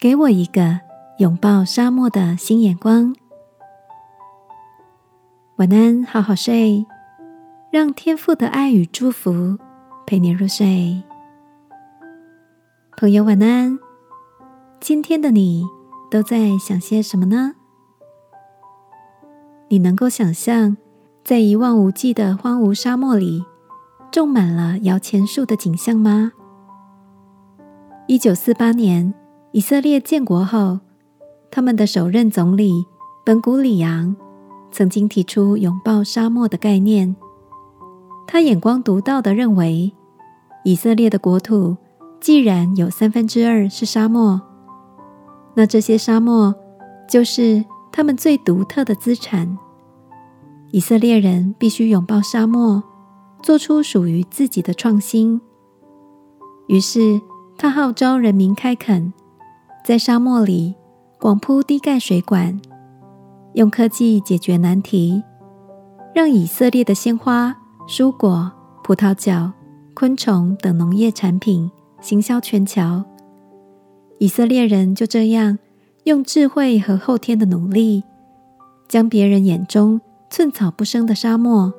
给我一个拥抱沙漠的新眼光。晚安，好好睡，让天父的爱与祝福陪你入睡。朋友，晚安。今天的你都在想些什么呢？你能够想象，在一望无际的荒芜沙漠里，种满了摇钱树的景象吗？一九四八年，以色列建国后，他们的首任总理本古里扬曾经提出拥抱沙漠的概念。他眼光独到的认为，以色列的国土既然有三分之二是沙漠，那这些沙漠就是他们最独特的资产。以色列人必须拥抱沙漠，做出属于自己的创新。于是。他号召人民开垦，在沙漠里广铺低盖水管，用科技解决难题，让以色列的鲜花、蔬果、葡萄酒、昆虫等农业产品行销全球。以色列人就这样用智慧和后天的努力，将别人眼中寸草不生的沙漠，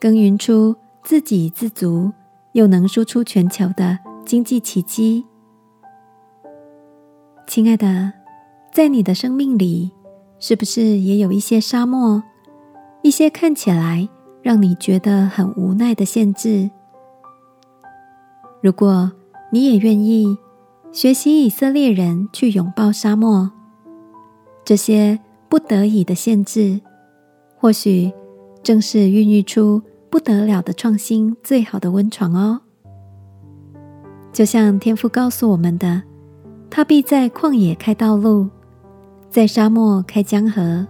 耕耘出自给自足又能输出全球的。经济奇迹，亲爱的，在你的生命里，是不是也有一些沙漠，一些看起来让你觉得很无奈的限制？如果你也愿意学习以色列人去拥抱沙漠，这些不得已的限制，或许正是孕育出不得了的创新最好的温床哦。就像天父告诉我们的，他必在旷野开道路，在沙漠开江河。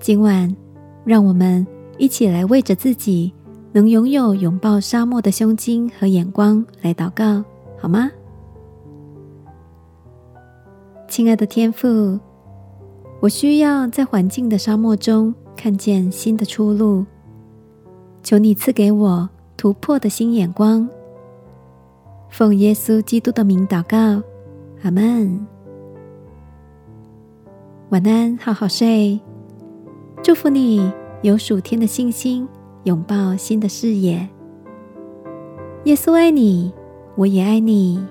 今晚，让我们一起来为着自己能拥有拥抱沙漠的胸襟和眼光来祷告，好吗？亲爱的天父，我需要在环境的沙漠中看见新的出路，求你赐给我突破的新眼光。奉耶稣基督的名祷告，阿门。晚安，好好睡。祝福你有属天的信心，拥抱新的视野。耶稣爱你，我也爱你。